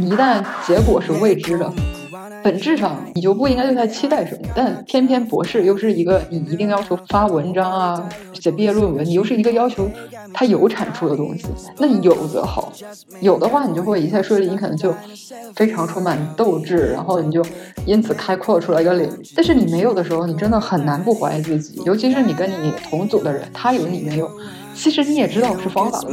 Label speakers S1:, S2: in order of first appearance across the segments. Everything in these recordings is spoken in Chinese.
S1: 你一旦结果是未知的。本质上你就不应该对他期待什么，但偏偏博士又是一个你一定要求发文章啊、写毕业论文，你又是一个要求他有产出的东西。那有则好，有的话你就会一切顺利，你可能就非常充满斗志，然后你就因此开阔出来一个领域。但是你没有的时候，你真的很难不怀疑自己，尤其是你跟你同组的人，他有你没有，其实你也知道是方法问题。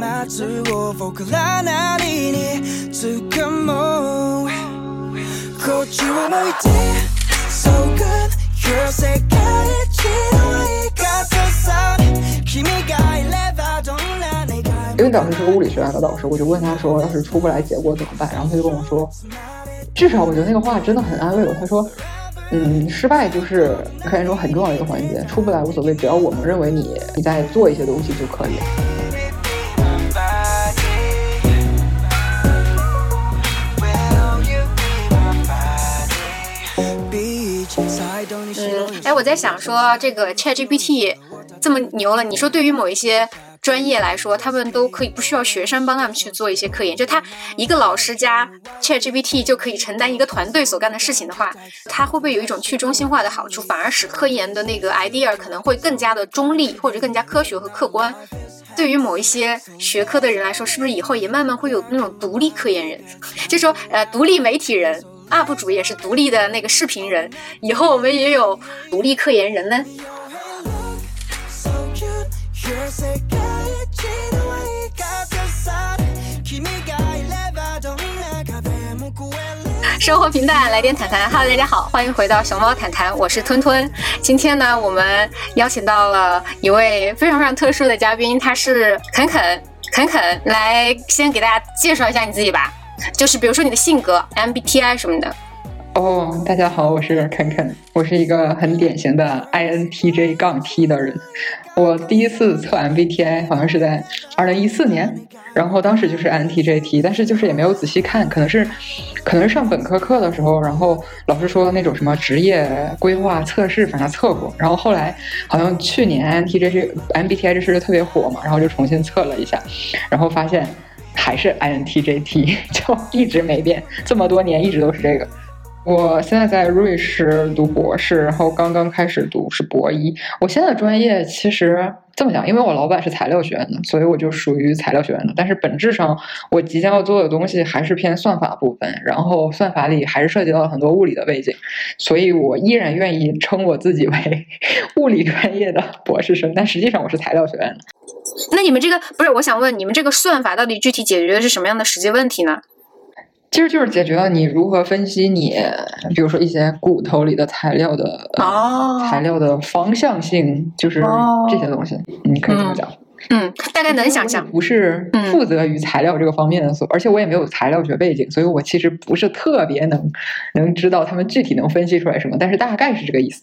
S1: 因为导师是个物理学院的导师，我就问他说：“要是出不来结果怎么办？”然后他就跟我说：“至少我觉得那个话真的很安慰我。”他说：“嗯，失败就是科研中很重要的一个环节，出不来无所谓，只要我们认为你你在做一些东西就可以。”
S2: 嗯，哎，我在想说，这个 ChatGPT 这么牛了，你说对于某一些专业来说，他们都可以不需要学生帮他们去做一些科研，就他一个老师加 ChatGPT 就可以承担一个团队所干的事情的话，他会不会有一种去中心化的好处，反而使科研的那个 idea 可能会更加的中立或者更加科学和客观？对于某一些学科的人来说，是不是以后也慢慢会有那种独立科研人，就说呃独立媒体人？UP 主也是独立的那个视频人，以后我们也有独立科研人呢。生活平淡，来点谈谈。Hello，大家好，欢迎回到熊猫谈谈，我是吞吞。今天呢，我们邀请到了一位非常非常特殊的嘉宾，他是肯肯肯肯，来先给大家介绍一下你自己吧。就是比如说你的性格，MBTI 什么的。
S1: 哦，大家好，我是肯肯，我是一个很典型的 INTJ 杠 T 的人。我第一次测 MBTI 好像是在二零一四年，然后当时就是 INTJ T，但是就是也没有仔细看，可能是可能是上本科课的时候，然后老师说那种什么职业规划测试，反正测过，然后后来好像去年 INTJ 这 MBTI 这事就特别火嘛，然后就重新测了一下，然后发现。还是 INTJT，就一直没变，这么多年一直都是这个。我现在在瑞士读博士，然后刚刚开始读是博一。我现在的专业其实这么讲，因为我老板是材料学院的，所以我就属于材料学院的。但是本质上，我即将要做的东西还是偏算法部分，然后算法里还是涉及到了很多物理的背景，所以我依然愿意称我自己为物理专业的博士生，但实际上我是材料学院的。
S2: 那你们这个不是？我想问，你们这个算法到底具体解决的是什么样的实际问题呢？
S1: 其实就是解决了你如何分析你，比如说一些骨头里的材料的
S2: 哦，
S1: 材料的方向性，就是这些东西，你可以这么讲。
S2: 嗯，大概能想象。
S1: 不是负责于材料这个方面的，所而且我也没有材料学背景，所以我其实不是特别能能知道他们具体能分析出来什么，但是大概是这个意思。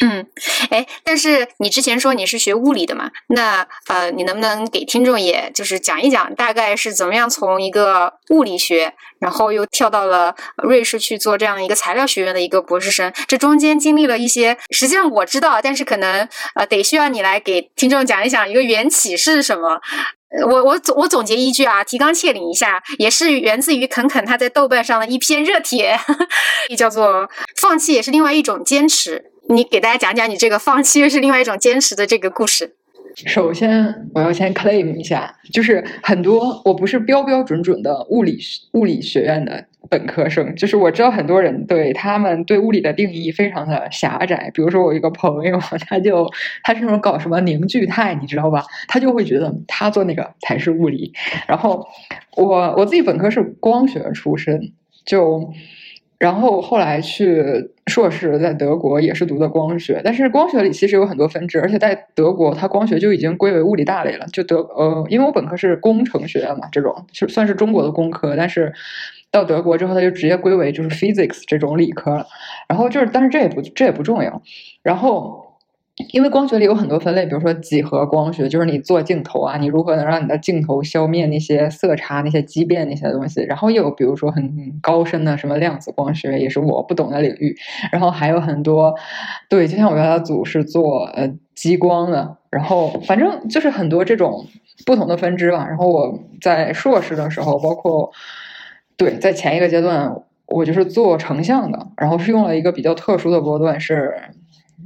S2: 嗯，哎，但是你之前说你是学物理的嘛？那呃，你能不能给听众也就是讲一讲，大概是怎么样从一个物理学，然后又跳到了瑞士去做这样一个材料学院的一个博士生？这中间经历了一些，实际上我知道，但是可能呃得需要你来给听众讲一讲一个缘起是什么。我我总我总结一句啊，提纲挈领一下，也是源自于肯肯他在豆瓣上的一篇热帖，叫做“放弃也是另外一种坚持”。你给大家讲讲你这个放弃又是另外一种坚持的这个故事。
S1: 首先，我要先 claim 一下，就是很多我不是标标准准的物理物理学院的本科生，就是我知道很多人对他们对物理的定义非常的狭窄。比如说，我一个朋友，他就他是那种搞什么凝聚态，你知道吧？他就会觉得他做那个才是物理。然后我我自己本科是光学出身，就。然后后来去硕士，在德国也是读的光学，但是光学里其实有很多分支，而且在德国，它光学就已经归为物理大类了。就德呃，因为我本科是工程学院嘛，这种就算是中国的工科，但是到德国之后，它就直接归为就是 physics 这种理科了。然后就是，但是这也不这也不重要。然后。因为光学里有很多分类，比如说几何光学，就是你做镜头啊，你如何能让你的镜头消灭那些色差、那些畸变那些东西。然后又有比如说很高深的什么量子光学，也是我不懂的领域。然后还有很多，对，就像我原来组是做呃激光的，然后反正就是很多这种不同的分支吧。然后我在硕士的时候，包括。对，在前一个阶段，我就是做成像的，然后是用了一个比较特殊的波段，是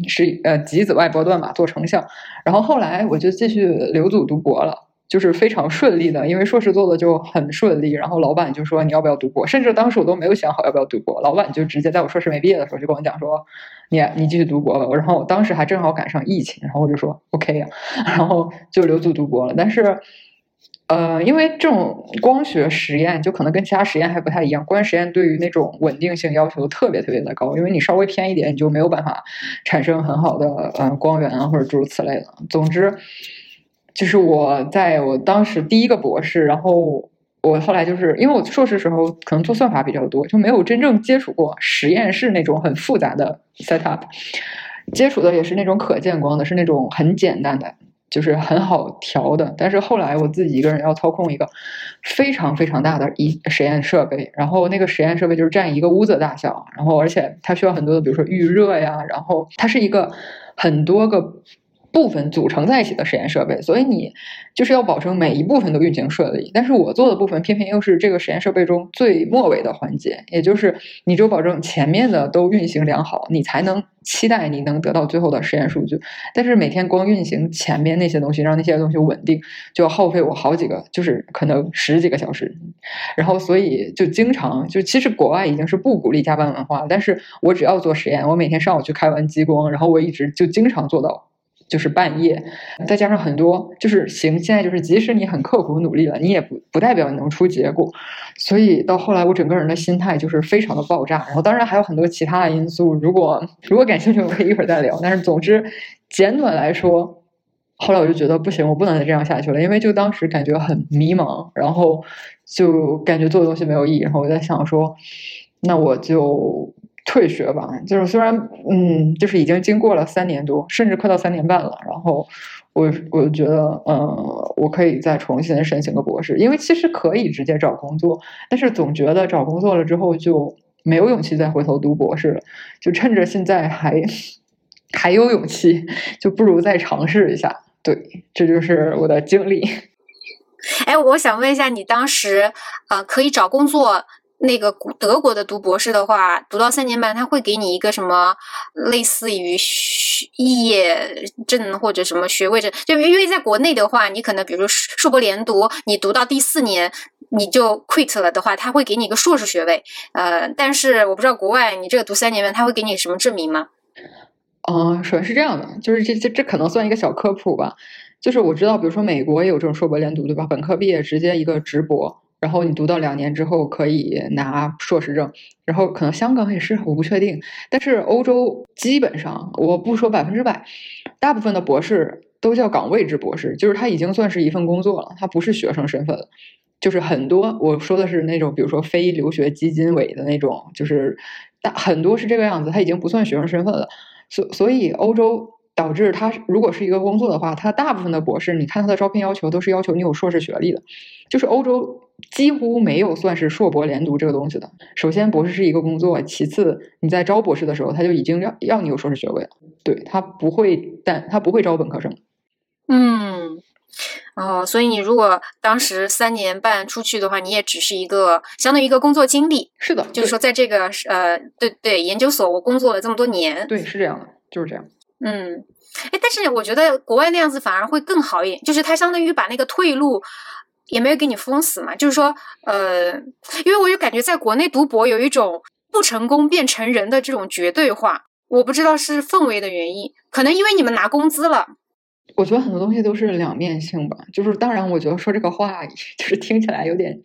S1: 是呃极紫外波段吧，做成像。然后后来我就继续留组读博了，就是非常顺利的，因为硕士做的就很顺利。然后老板就说你要不要读博，甚至当时我都没有想好要不要读博，老板就直接在我硕士没毕业的时候就跟我讲说，你你继续读博吧。然后我当时还正好赶上疫情，然后我就说 OK 呀，然后就留组读博了。但是。呃，因为这种光学实验就可能跟其他实验还不太一样，光学实验对于那种稳定性要求特别特别的高，因为你稍微偏一点，你就没有办法产生很好的呃光源啊，或者诸如此类的。总之，就是我在我当时第一个博士，然后我后来就是因为我硕士时候可能做算法比较多，就没有真正接触过实验室那种很复杂的 setup，接触的也是那种可见光的，是那种很简单的。就是很好调的，但是后来我自己一个人要操控一个非常非常大的一实验设备，然后那个实验设备就是占一个屋子的大小，然后而且它需要很多的，比如说预热呀，然后它是一个很多个。部分组成在一起的实验设备，所以你就是要保证每一部分都运行顺利。但是我做的部分偏偏又是这个实验设备中最末尾的环节，也就是你只有保证前面的都运行良好，你才能期待你能得到最后的实验数据。但是每天光运行前面那些东西，让那些东西稳定，就要耗费我好几个，就是可能十几个小时。然后所以就经常就其实国外已经是不鼓励加班文化，但是我只要做实验，我每天上午去开完激光，然后我一直就经常做到。就是半夜，再加上很多，就是行。现在就是，即使你很刻苦努力了，你也不不代表你能出结果。所以到后来，我整个人的心态就是非常的爆炸。然后当然还有很多其他的因素，如果如果感兴趣，我可以一会儿再聊。但是总之，简短来说，后来我就觉得不行，我不能再这样下去了，因为就当时感觉很迷茫，然后就感觉做的东西没有意义。然后我在想说，那我就。退学吧，就是虽然嗯，就是已经经过了三年多，甚至快到三年半了，然后我我觉得，呃，我可以再重新申请个博士，因为其实可以直接找工作，但是总觉得找工作了之后就没有勇气再回头读博士了，就趁着现在还还有勇气，就不如再尝试一下。对，这就是我的经历。
S2: 哎，我想问一下，你当时呃，可以找工作？那个德国的读博士的话，读到三年半，他会给你一个什么类似于毕业证或者什么学位证？就因为在国内的话，你可能比如说硕博连读，你读到第四年你就 quit 了的话，他会给你一个硕士学位。呃，但是我不知道国外你这个读三年半，他会给你什么证明吗？
S1: 嗯，首先是这样的，就是这这这可能算一个小科普吧。就是我知道，比如说美国也有这种硕博连读，对吧？本科毕业直接一个直博。然后你读到两年之后可以拿硕士证，然后可能香港也是，我不确定。但是欧洲基本上，我不说百分之百，大部分的博士都叫岗位制博士，就是他已经算是一份工作了，他不是学生身份了。就是很多我说的是那种，比如说非留学基金委的那种，就是大很多是这个样子，他已经不算学生身份了。所所以欧洲。导致他如果是一个工作的话，他大部分的博士，你看他的招聘要求都是要求你有硕士学历的，就是欧洲几乎没有算是硕博连读这个东西的。首先，博士是一个工作；其次，你在招博士的时候，他就已经要要你有硕士学位了。对他不会，但他不会招本科生。
S2: 嗯，哦，所以你如果当时三年半出去的话，你也只是一个相当于一个工作经历。
S1: 是的，
S2: 就是说在这个呃，对对，研究所我工作了这么多年。
S1: 对，是这样的，就是这样。
S2: 嗯，哎，但是我觉得国外那样子反而会更好一点，就是它相当于把那个退路也没有给你封死嘛。就是说，呃，因为我就感觉在国内读博有一种不成功变成人的这种绝对化，我不知道是氛围的原因，可能因为你们拿工资了。
S1: 我觉得很多东西都是两面性吧，就是当然，我觉得说这个话 就是听起来有点。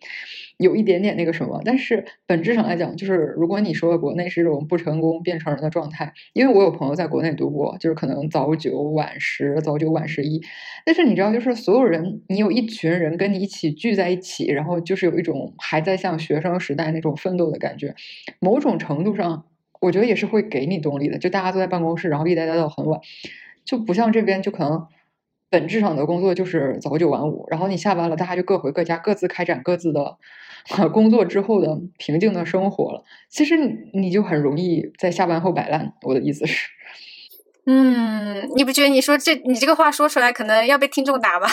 S1: 有一点点那个什么，但是本质上来讲，就是如果你说国内是这种不成功变成人的状态，因为我有朋友在国内读过，就是可能早九晚十，早九晚十一，但是你知道，就是所有人，你有一群人跟你一起聚在一起，然后就是有一种还在像学生时代那种奋斗的感觉，某种程度上，我觉得也是会给你动力的。就大家都在办公室，然后一待待到很晚，就不像这边，就可能本质上的工作就是早九晚五，然后你下班了，大家就各回各家，各自开展各自的。工作之后的平静的生活了，其实你你就很容易在下班后摆烂。我的意思是，
S2: 嗯，你不觉得你说这你这个话说出来可能要被听众打吗？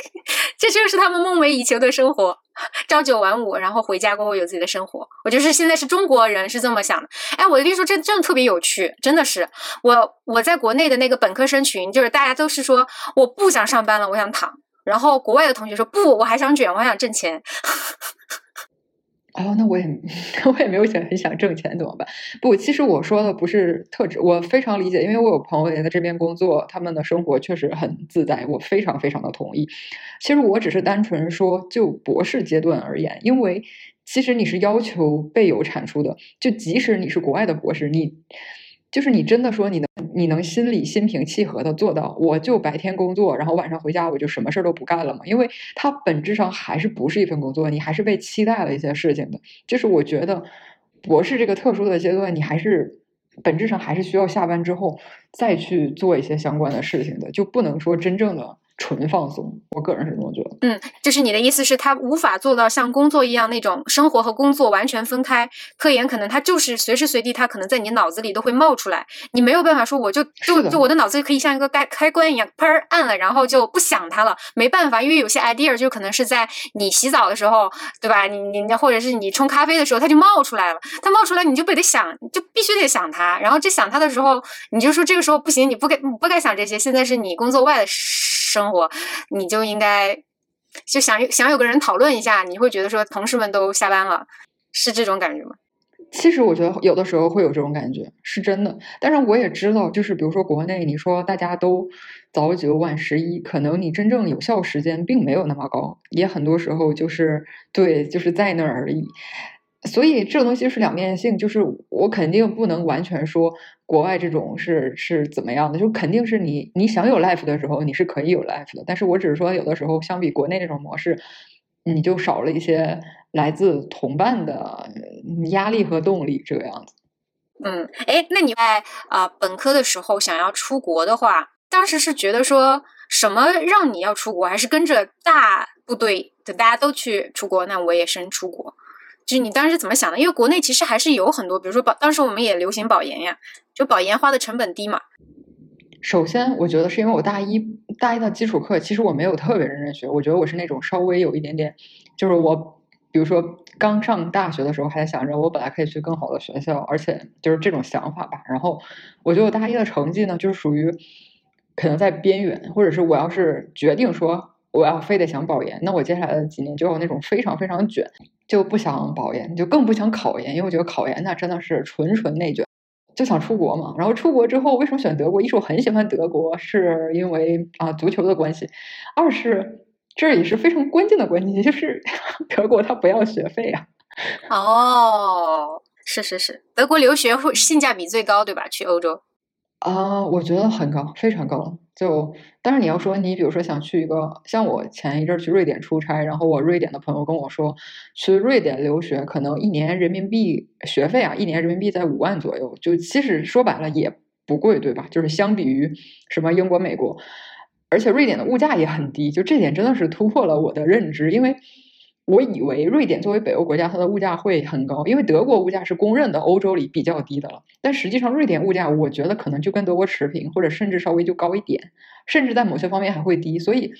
S2: 这就是他们梦寐以求的生活，朝九晚五，然后回家过后有自己的生活。我就是现在是中国人是这么想的。哎，我跟你说，这真的特别有趣，真的是我我在国内的那个本科生群，就是大家都是说我不想上班了，我想躺。然后国外的同学说不，我还想卷，我还想挣钱。
S1: 哦，那我也 我也没有想很想挣钱怎么办？不，其实我说的不是特指，我非常理解，因为我有朋友也在这边工作，他们的生活确实很自在，我非常非常的同意。其实我只是单纯说，就博士阶段而言，因为其实你是要求备有产出的，就即使你是国外的博士，你。就是你真的说你能你能心里心平气和的做到，我就白天工作，然后晚上回家我就什么事儿都不干了嘛？因为它本质上还是不是一份工作，你还是被期待了一些事情的。就是我觉得博士这个特殊的阶段，你还是本质上还是需要下班之后再去做一些相关的事情的，就不能说真正的。纯放松，我个人是这么觉得。
S2: 嗯，就是你的意思是，他无法做到像工作一样那种生活和工作完全分开。科研可能他就是随时随地，他可能在你脑子里都会冒出来，你没有办法说我就就就我的脑子可以像一个开开关一样，砰按了，然后就不想它了。没办法，因为有些 idea 就可能是在你洗澡的时候，对吧？你你或者是你冲咖啡的时候，它就冒出来了。它冒出来，你就不得想，就必须得想它。然后这想它的时候，你就说这个时候不行，你不该不该想这些。现在是你工作外的生活，你就应该就想想有个人讨论一下，你会觉得说同事们都下班了，是这种感觉吗？
S1: 其实我觉得有的时候会有这种感觉，是真的。但是我也知道，就是比如说国内，你说大家都早九晚十一，可能你真正有效时间并没有那么高，也很多时候就是对，就是在那儿而已。所以这个东西是两面性，就是我肯定不能完全说国外这种是是怎么样的，就肯定是你你想有 life 的时候你是可以有 life 的，但是我只是说有的时候相比国内这种模式，你就少了一些来自同伴的压力和动力这个样子。
S2: 嗯，哎，那你在啊本科的时候想要出国的话，当时是觉得说什么让你要出国，还是跟着大部队就大家都去出国，那我也先出国？就是你当时怎么想的？因为国内其实还是有很多，比如说保，当时我们也流行保研呀，就保研花的成本低嘛。
S1: 首先，我觉得是因为我大一大一的基础课，其实我没有特别认真学。我觉得我是那种稍微有一点点，就是我，比如说刚上大学的时候，还想着我本来可以去更好的学校，而且就是这种想法吧。然后，我觉得我大一的成绩呢，就是属于可能在边缘，或者是我要是决定说。我要非得想保研，那我接下来的几年就有那种非常非常卷，就不想保研，就更不想考研，因为我觉得考研那真的是纯纯内卷，就想出国嘛。然后出国之后，为什么选德国？一是我很喜欢德国，是因为啊足球的关系；二是这也是非常关键的关系，就是 德国它不要学费啊。
S2: 哦，是是是，德国留学会性价比最高，对吧？去欧洲。
S1: 啊，我觉得很高，非常高了。就，但是你要说你，比如说想去一个，像我前一阵去瑞典出差，然后我瑞典的朋友跟我说，去瑞典留学可能一年人民币学费啊，一年人民币在五万左右。就其实说白了也不贵，对吧？就是相比于什么英国、美国，而且瑞典的物价也很低，就这点真的是突破了我的认知，因为。我以为瑞典作为北欧国家，它的物价会很高，因为德国物价是公认的欧洲里比较低的了。但实际上，瑞典物价我觉得可能就跟德国持平，或者甚至稍微就高一点，甚至在某些方面还会低。所以，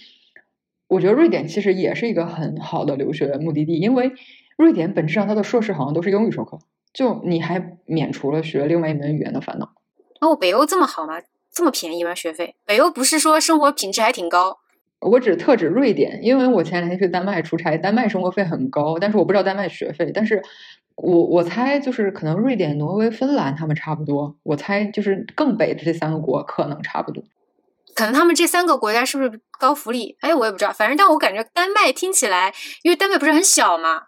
S1: 我觉得瑞典其实也是一个很好的留学目的地，因为瑞典本质上它的硕士好像都是英语授课，就你还免除了学另外一门语言的烦恼。
S2: 哦，北欧这么好吗？这么便宜吗？学费？北欧不是说生活品质还挺高？
S1: 我只特指瑞典，因为我前两天去丹麦出差，丹麦生活费很高，但是我不知道丹麦学费。但是我我猜就是可能瑞典、挪威、芬兰他们差不多。我猜就是更北的这三个国可能差不多。
S2: 可能他们这三个国家是不是高福利？哎，我也不知道。反正但我感觉丹麦听起来，因为丹麦不是很小嘛。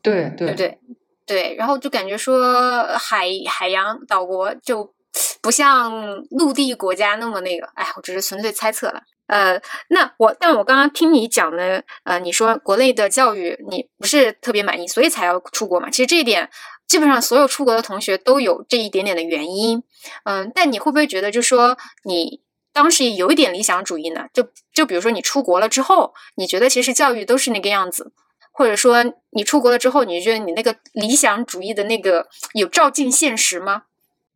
S1: 对对
S2: 对对，然后就感觉说海海洋岛国就不像陆地国家那么那个。哎，我只是纯粹猜测了。呃，那我，但我刚刚听你讲的，呃，你说国内的教育你不是特别满意，所以才要出国嘛？其实这一点，基本上所有出国的同学都有这一点点的原因。嗯，但你会不会觉得，就说你当时有一点理想主义呢？就就比如说你出国了之后，你觉得其实教育都是那个样子，或者说你出国了之后，你觉得你那个理想主义的那个有照进现实吗？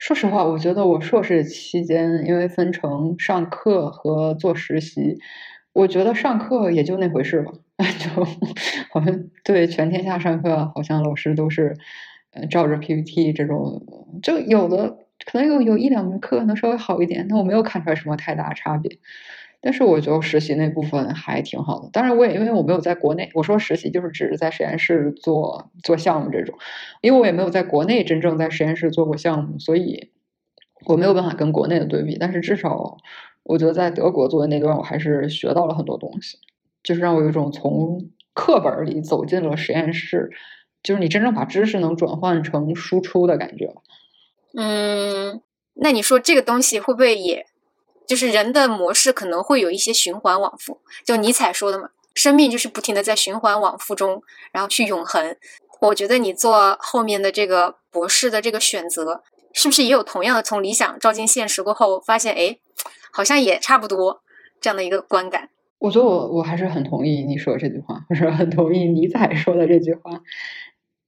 S1: 说实话，我觉得我硕士期间，因为分成上课和做实习，我觉得上课也就那回事吧，就好像对全天下上课，好像老师都是呃照着 PPT 这种，就有的可能有有一两门课能稍微好一点，但我没有看出来什么太大差别。但是我觉得实习那部分还挺好的。当然，我也因为我没有在国内，我说实习就是只是在实验室做做项目这种，因为我也没有在国内真正在实验室做过项目，所以我没有办法跟国内的对比。但是至少我觉得在德国做的那段，我还是学到了很多东西，就是让我有一种从课本里走进了实验室，就是你真正把知识能转换成输出的感觉。
S2: 嗯，那你说这个东西会不会也？就是人的模式可能会有一些循环往复，就尼采说的嘛，生命就是不停的在循环往复中，然后去永恒。我觉得你做后面的这个博士的这个选择，是不是也有同样的从理想照进现实过后，发现哎，好像也差不多这样的一个观感？
S1: 我觉得我我还是很同意你说这句话，或者很同意尼采说的这句话，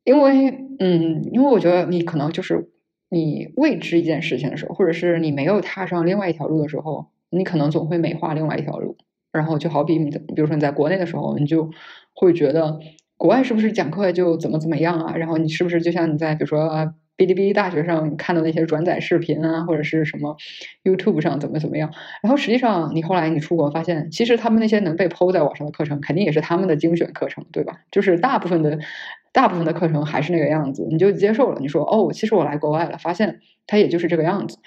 S1: 因为嗯，因为我觉得你可能就是。你未知一件事情的时候，或者是你没有踏上另外一条路的时候，你可能总会美化另外一条路。然后就好比你，比如说你在国内的时候，你就会觉得国外是不是讲课就怎么怎么样啊？然后你是不是就像你在比如说哔哩哔哩大学上看到那些转载视频啊，或者是什么 YouTube 上怎么怎么样？然后实际上你后来你出国发现，其实他们那些能被抛在网上的课程，肯定也是他们的精选课程，对吧？就是大部分的。大部分的课程还是那个样子，你就接受了。你说哦，其实我来国外了，发现它也就是这个样子。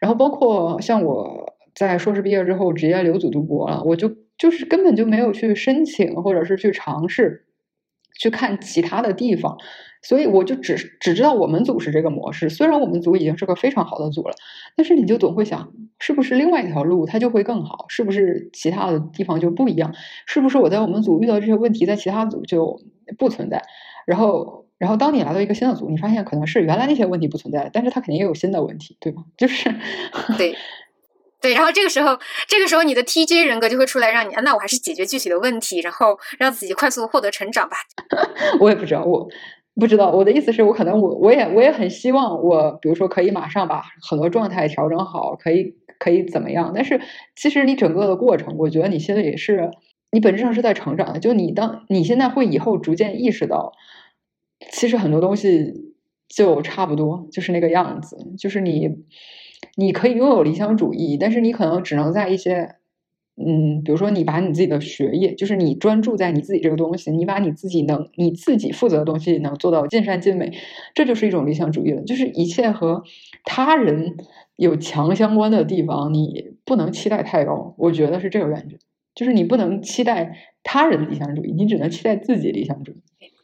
S1: 然后包括像我在硕士毕业之后直接留组读博了，我就就是根本就没有去申请或者是去尝试去看其他的地方，所以我就只只知道我们组是这个模式。虽然我们组已经是个非常好的组了，但是你就总会想，是不是另外一条路它就会更好？是不是其他的地方就不一样？是不是我在我们组遇到这些问题，在其他组就不存在？然后，然后当你来到一个新的组，你发现可能是原来那些问题不存在，但是它肯定也有新的问题，对吗？就是
S2: 对，对。然后这个时候，这个时候你的 TJ 人格就会出来，让你那我还是解决具体的问题，然后让自己快速获得成长吧。
S1: 我也不知道，我不知道。我的意思是我可能我我也我也很希望我，比如说可以马上把很多状态调整好，可以可以怎么样？但是其实你整个的过程，我觉得你现在也是。你本质上是在成长的，就你当你现在会以后逐渐意识到，其实很多东西就差不多，就是那个样子。就是你，你可以拥有理想主义，但是你可能只能在一些，嗯，比如说你把你自己的学业，就是你专注在你自己这个东西，你把你自己能你自己负责的东西能做到尽善尽美，这就是一种理想主义了。就是一切和他人有强相关的地方，你不能期待太高。我觉得是这个感觉。就是你不能期待他人的理想主义，你只能期待自己理想主义。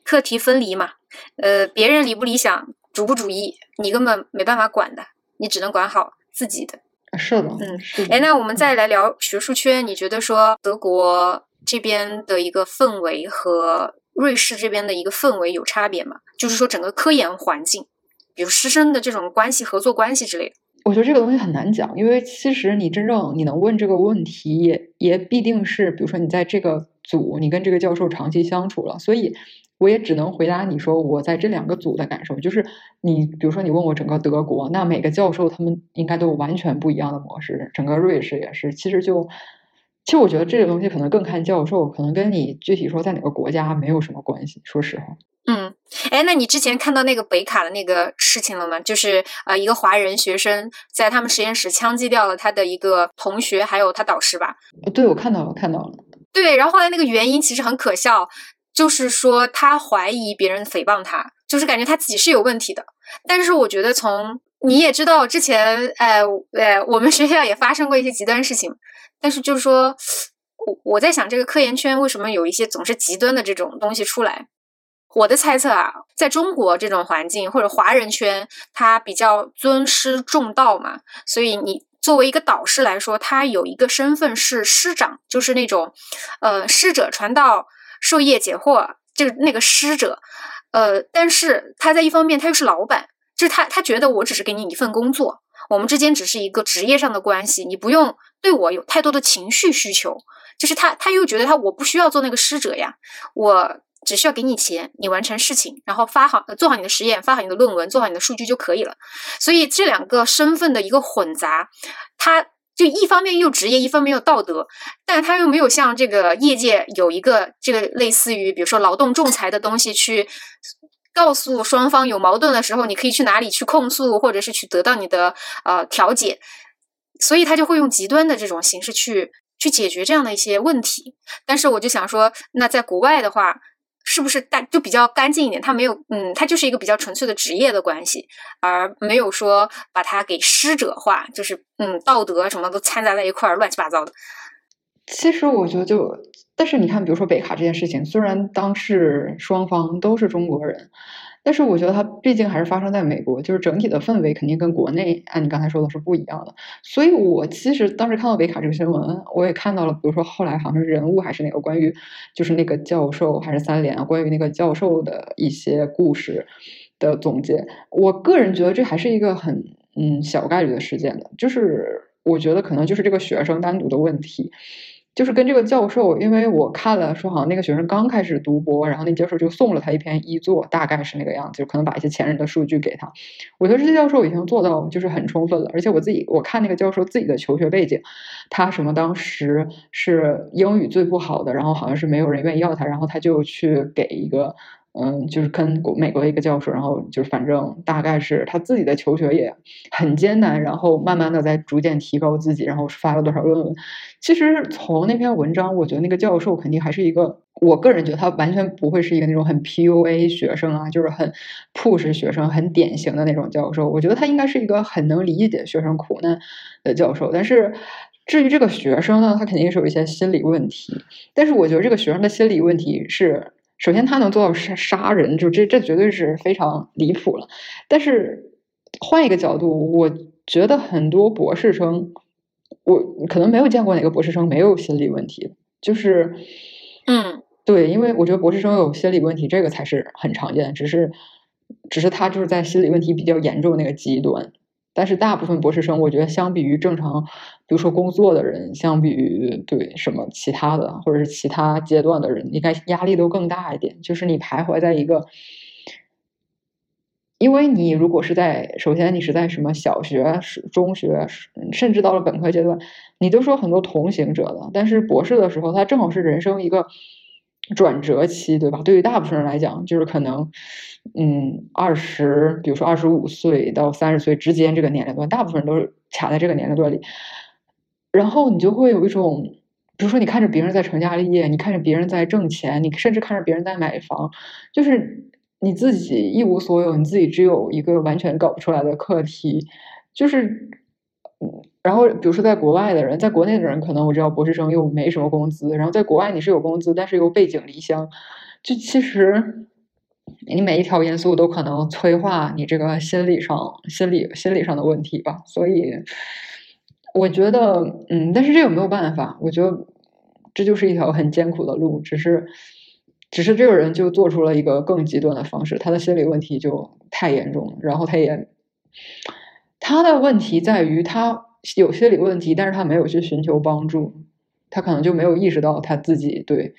S2: 课题分离嘛，呃，别人理不理想、主不主义，你根本没办法管的，你只能管好自己的。
S1: 是的，
S2: 嗯，哎，那我们再来聊学术圈，你觉得说德国这边的一个氛围和瑞士这边的一个氛围有差别吗？就是说整个科研环境，比如师生的这种关系、合作关系之类的。
S1: 我觉得这个东西很难讲，因为其实你真正你能问这个问题，也也必定是，比如说你在这个组，你跟这个教授长期相处了，所以我也只能回答你说我在这两个组的感受。就是你比如说你问我整个德国，那每个教授他们应该都有完全不一样的模式，整个瑞士也是。其实就其实我觉得这个东西可能更看教授，可能跟你具体说在哪个国家没有什么关系。说实话。
S2: 嗯，哎，那你之前看到那个北卡的那个事情了吗？就是呃，一个华人学生在他们实验室枪击掉了他的一个同学，还有他导师吧？
S1: 对，我看到了，看到了。
S2: 对，然后后来那个原因其实很可笑，就是说他怀疑别人诽谤他，就是感觉他自己是有问题的。但是我觉得从你也知道之前，哎，呃，我们学校也发生过一些极端事情，但是就是说，我我在想这个科研圈为什么有一些总是极端的这种东西出来？我的猜测啊，在中国这种环境或者华人圈，他比较尊师重道嘛，所以你作为一个导师来说，他有一个身份是师长，就是那种，呃，师者传道授业解惑，就是那个师者，呃，但是他在一方面他又是老板，就是他他觉得我只是给你一份工作，我们之间只是一个职业上的关系，你不用对我有太多的情绪需求，就是他他又觉得他我不需要做那个师者呀，我。只需要给你钱，你完成事情，然后发好做好你的实验，发好你的论文，做好你的数据就可以了。所以这两个身份的一个混杂，他就一方面又职业，一方面又道德，但他又没有像这个业界有一个这个类似于比如说劳动仲裁的东西去告诉双方有矛盾的时候，你可以去哪里去控诉，或者是去得到你的呃调解，所以他就会用极端的这种形式去去解决这样的一些问题。但是我就想说，那在国外的话。是不是但就比较干净一点？他没有，嗯，他就是一个比较纯粹的职业的关系，而没有说把它给师者化，就是嗯，道德什么都掺杂在一块儿，乱七八糟的。
S1: 其实我觉得就，但是你看，比如说北卡这件事情，虽然当事双方都是中国人。但是我觉得它毕竟还是发生在美国，就是整体的氛围肯定跟国内按你刚才说的是不一样的。所以我其实当时看到北卡这个新闻，我也看到了，比如说后来好像是人物还是那个关于，就是那个教授还是三联关于那个教授的一些故事的总结。我个人觉得这还是一个很嗯小概率的事件的，就是我觉得可能就是这个学生单独的问题。就是跟这个教授，因为我看了说，好像那个学生刚开始读博，然后那教授就送了他一篇一作，大概是那个样子，就可能把一些前人的数据给他。我觉得这些教授已经做到就是很充分了，而且我自己我看那个教授自己的求学背景，他什么当时是英语最不好的，然后好像是没有人愿意要他，然后他就去给一个。嗯，就是跟美国的一个教授，然后就是反正大概是他自己的求学也很艰难，然后慢慢的在逐渐提高自己，然后发了多少论文。其实从那篇文章，我觉得那个教授肯定还是一个，我个人觉得他完全不会是一个那种很 PUA 学生啊，就是很 push 学生，很典型的那种教授。我觉得他应该是一个很能理解学生苦难的教授。但是至于这个学生呢，他肯定是有一些心理问题。但是我觉得这个学生的心理问题是。首先，他能做到杀杀人，就这这绝对是非常离谱了。但是换一个角度，我觉得很多博士生，我可能没有见过哪个博士生没有心理问题。就是，
S2: 嗯，
S1: 对，因为我觉得博士生有心理问题，这个才是很常见的，只是只是他就是在心理问题比较严重那个极端。但是大部分博士生，我觉得相比于正常，比如说工作的人，相比于对什么其他的或者是其他阶段的人，应该压力都更大一点。就是你徘徊在一个，因为你如果是在首先你是在什么小学、中学，甚至到了本科阶段，你都说很多同行者的，但是博士的时候，他正好是人生一个。转折期，对吧？对于大部分人来讲，就是可能，嗯，二十，比如说二十五岁到三十岁之间这个年龄段，大部分人都是卡在这个年龄段里。然后你就会有一种，比如说你看着别人在成家立业，你看着别人在挣钱，你甚至看着别人在买房，就是你自己一无所有，你自己只有一个完全搞不出来的课题，就是。然后，比如说，在国外的人，在国内的人，可能我知道博士生又没什么工资，然后在国外你是有工资，但是又背井离乡，就其实你每一条因素都可能催化你这个心理上、心理、心理上的问题吧。所以，我觉得，嗯，但是这有没有办法？我觉得这就是一条很艰苦的路，只是，只是这个人就做出了一个更极端的方式，他的心理问题就太严重了，然后他也，他的问题在于他。有心理问题，但是他没有去寻求帮助，他可能就没有意识到他自己对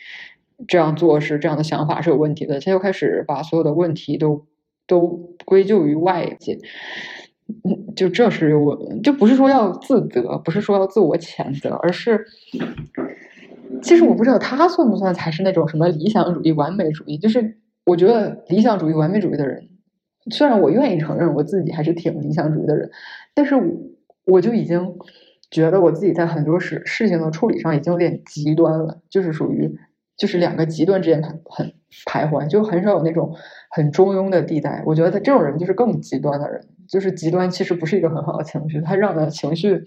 S1: 这样做是这样的想法是有问题的，他就开始把所有的问题都都归咎于外界，就这是我就不是说要自责，不是说要自我谴责，而是其实我不知道他算不算才是那种什么理想主义、完美主义，就是我觉得理想主义、完美主义的人，虽然我愿意承认我自己还是挺理想主义的人，但是我。我就已经觉得我自己在很多事事情的处理上已经有点极端了，就是属于就是两个极端之间很很徘徊，就很少有那种很中庸的地带。我觉得他这种人就是更极端的人，就是极端其实不是一个很好的情绪，他让的情绪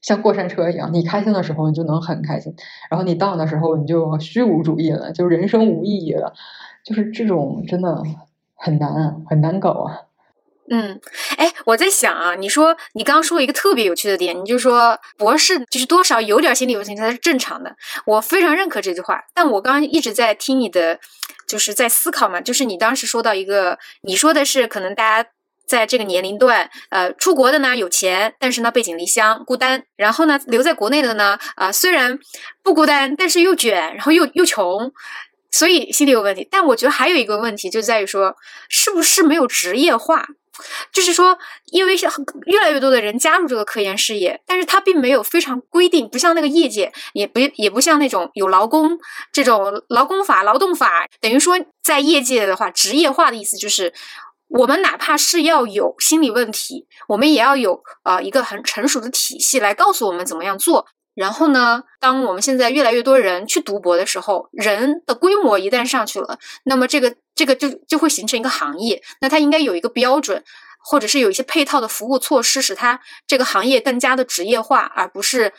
S1: 像过山车一样，你开心的时候你就能很开心，然后你荡的时候你就虚无主义了，就人生无意义了，就是这种真的很难很难搞啊。
S2: 嗯，哎，我在想啊，你说你刚刚说一个特别有趣的点，你就说博士就是多少有点心理问题才是正常的，我非常认可这句话。但我刚刚一直在听你的，就是在思考嘛，就是你当时说到一个，你说的是可能大家在这个年龄段，呃，出国的呢有钱，但是呢背井离乡孤单，然后呢留在国内的呢，啊虽然不孤单，但是又卷，然后又又穷。所以心理有问题，但我觉得还有一个问题就在于说，是不是没有职业化？就是说，因为越来越多的人加入这个科研事业，但是它并没有非常规定，不像那个业界，也不也不像那种有劳工这种劳工法、劳动法，等于说在业界的话，职业化的意思就是，我们哪怕是要有心理问题，我们也要有呃一个很成熟的体系来告诉我们怎么样做。然后呢，当我们现在越来越多人去读博的时候，人的规模一旦上去了，那么这个这个就就会形成一个行业，那它应该有一个标准。或者是有一些配套的服务措施，使它这个行业更加的职业化，而不是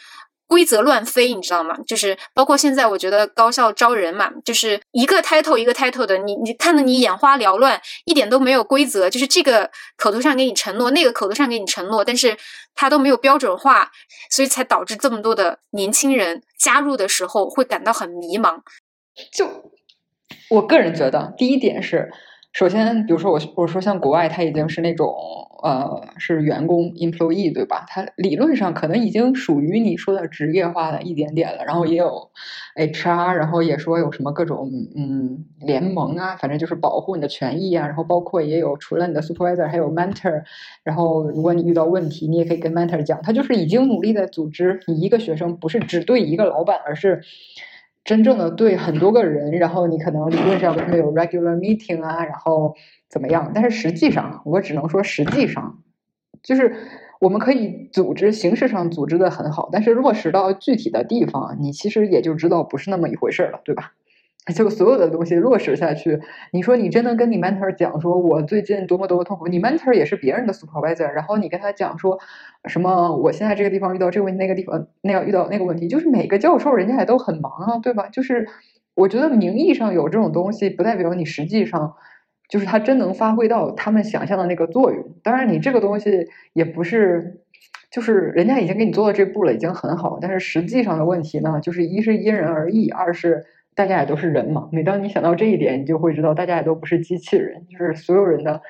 S2: 规则乱飞，你知道吗？就是包括现在，我觉得高校招人嘛，就是一个 title 一个 title 的，你你看得你眼花缭乱，一点都没有规则，就是这个口头上给你承诺，那个口头上给你承诺，但是它都没有标准化，所以才导致这么多的年轻人加入的时候会感到很迷茫。
S1: 就我个人觉得，第一点是。首先，比如说我我说像国外，它已经是那种呃是员工 employee 对吧？它理论上可能已经属于你说的职业化的一点点了。然后也有 HR，然后也说有什么各种嗯联盟啊，反正就是保护你的权益啊。然后包括也有除了你的 supervisor，还有 mentor。然后如果你遇到问题，你也可以跟 mentor 讲。他就是已经努力在组织你一个学生，不是只对一个老板，而是。真正的对很多个人，然后你可能理论上跟他们有 regular meeting 啊，然后怎么样？但是实际上，我只能说实际上，就是我们可以组织形式上组织的很好，但是落实到具体的地方，你其实也就知道不是那么一回事了，对吧？就 所有的东西落实下去，你说你真的跟你 mentor 讲说，我最近多么多么痛苦，你 mentor 也是别人的 supervisor，然后你跟他讲说什么，我现在这个地方遇到这个问题，那个地方那样遇到那个问题，就是每个教授人家也都很忙啊，对吧？就是我觉得名义上有这种东西，不代表你实际上就是他真能发挥到他们想象的那个作用。当然，你这个东西也不是，就是人家已经给你做到这步了，已经很好，但是实际上的问题呢，就是一是因人而异，二是。大家也都是人嘛，每当你想到这一点，你就会知道大家也都不是机器人，就是所有人的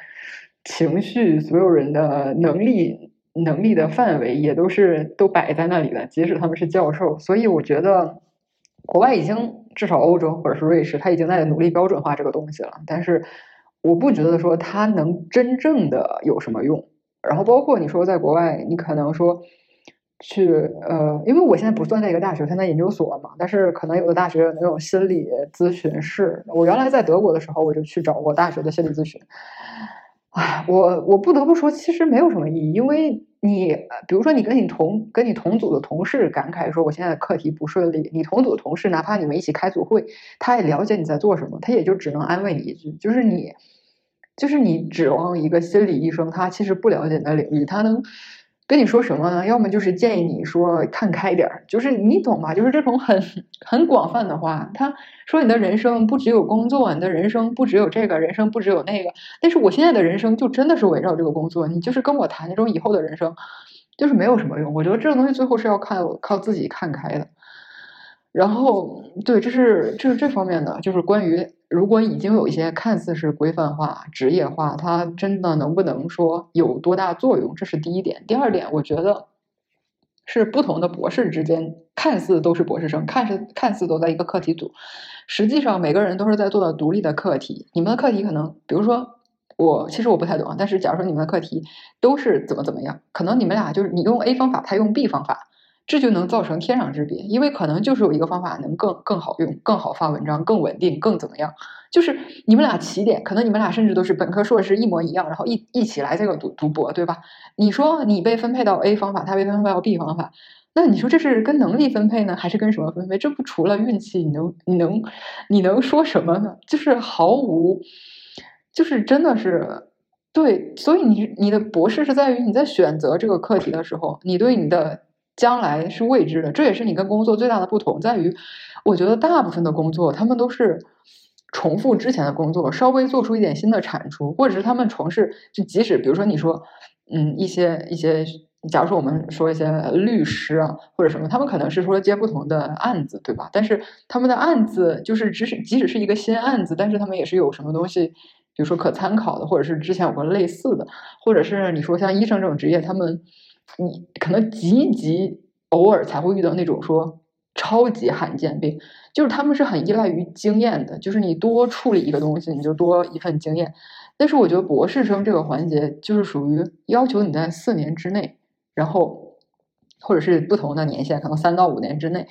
S1: 情绪、所有人的能力、能力的范围也都是都摆在那里的，即使他们是教授。所以我觉得，国外已经至少欧洲或者是瑞士，他已经在努力标准化这个东西了。但是我不觉得说它能真正的有什么用。然后包括你说在国外，你可能说。去呃，因为我现在不算在一个大学，现在研究所嘛。但是可能有的大学有那种心理咨询室。我原来在德国的时候，我就去找过大学的心理咨询。哎，我我不得不说，其实没有什么意义，因为你比如说你跟你同跟你同组的同事感慨说我现在的课题不顺利，你同组的同事哪怕你们一起开组会，他也了解你在做什么，他也就只能安慰你一句，就是你就是你指望一个心理医生，他其实不了解你的领域，他能。跟你说什么呢？要么就是建议你说看开点儿，就是你懂吗？就是这种很很广泛的话。他说你的人生不只有工作，你的人生不只有这个，人生不只有那个。但是我现在的人生就真的是围绕这个工作。你就是跟我谈那种以后的人生，就是没有什么用。我觉得这种东西最后是要看靠自己看开的。然后，对，这是这是这方面的，就是关于。如果已经有一些看似是规范化、职业化，它真的能不能说有多大作用？这是第一点。第二点，我觉得是不同的博士之间看似都是博士生，看似看似都在一个课题组，实际上每个人都是在做的独立的课题。你们的课题可能，比如说我，其实我不太懂啊。但是假如说你们的课题都是怎么怎么样，可能你们俩就是你用 A 方法，他用 B 方法。这就能造成天壤之别，因为可能就是有一个方法能更更好用、更好发文章、更稳定、更怎么样。就是你们俩起点，可能你们俩甚至都是本科、硕士一模一样，然后一一起来这个读读博，对吧？你说你被分配到 A 方法，他被分配到 B 方法，那你说这是跟能力分配呢，还是跟什么分配？这不除了运气，你能你能你能说什么呢？就是毫无，就是真的是对。所以你你的博士是在于你在选择这个课题的时候，你对你的。将来是未知的，这也是你跟工作最大的不同，在于，我觉得大部分的工作，他们都是重复之前的工作，稍微做出一点新的产出，或者是他们从事，就即使比如说你说，嗯，一些一些，假如说我们说一些律师啊，或者什么，他们可能是说接不同的案子，对吧？但是他们的案子就是，即使即使是一个新案子，但是他们也是有什么东西，比如说可参考的，或者是之前有过类似的，或者是你说像医生这种职业，他们。你可能极极偶尔才会遇到那种说超级罕见病，就是他们是很依赖于经验的，就是你多处理一个东西，你就多一份经验。但是我觉得博士生这个环节就是属于要求你在四年之内，然后或者是不同的年限，可能三到五年之内，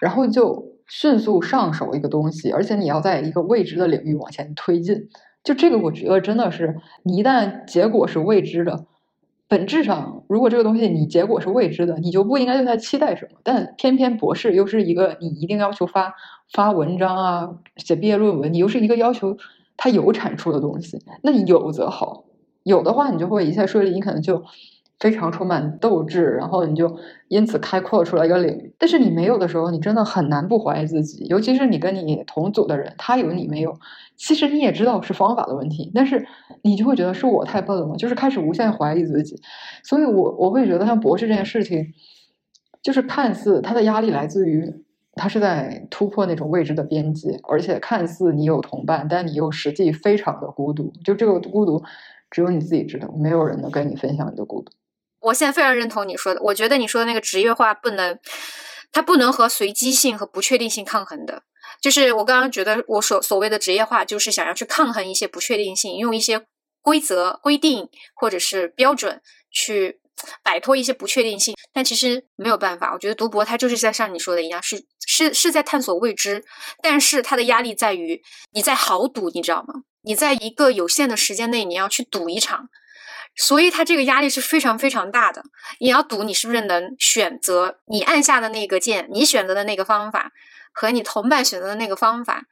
S1: 然后就迅速上手一个东西，而且你要在一个未知的领域往前推进。就这个，我觉得真的是，你一旦结果是未知的，本质上，如果这个东西你结果是未知的，你就不应该对它期待什么。但偏偏博士又是一个你一定要求发发文章啊，写毕业论文，你又是一个要求它有产出的东西，那你有则好，有的话你就会一切顺利，你可能就。非常充满斗志，然后你就因此开阔出来一个领域。但是你没有的时候，你真的很难不怀疑自己。尤其是你跟你同组的人，他有你没有，其实你也知道是方法的问题，但是你就会觉得是我太笨了，就是开始无限怀疑自己。所以，我我会觉得像博士这件事情，就是看似他的压力来自于他是在突破那种未知的边界，而且看似你有同伴，但你又实际非常的孤独。就这个孤独，只有你自己知道，没有人能跟你分享你的孤独。
S2: 我现在非常认同你说的，我觉得你说的那个职业化不能，它不能和随机性和不确定性抗衡的。就是我刚刚觉得我所所谓的职业化，就是想要去抗衡一些不确定性，用一些规则、规定或者是标准去摆脱一些不确定性。但其实没有办法，我觉得读博它就是在像你说的一样，是是是在探索未知，但是它的压力在于你在豪赌，你知道吗？你在一个有限的时间内，你要去赌一场。所以他这个压力是非常非常大的，你要赌你是不是能选择你按下的那个键，你选择的那个方法和你同伴选择的那个方法，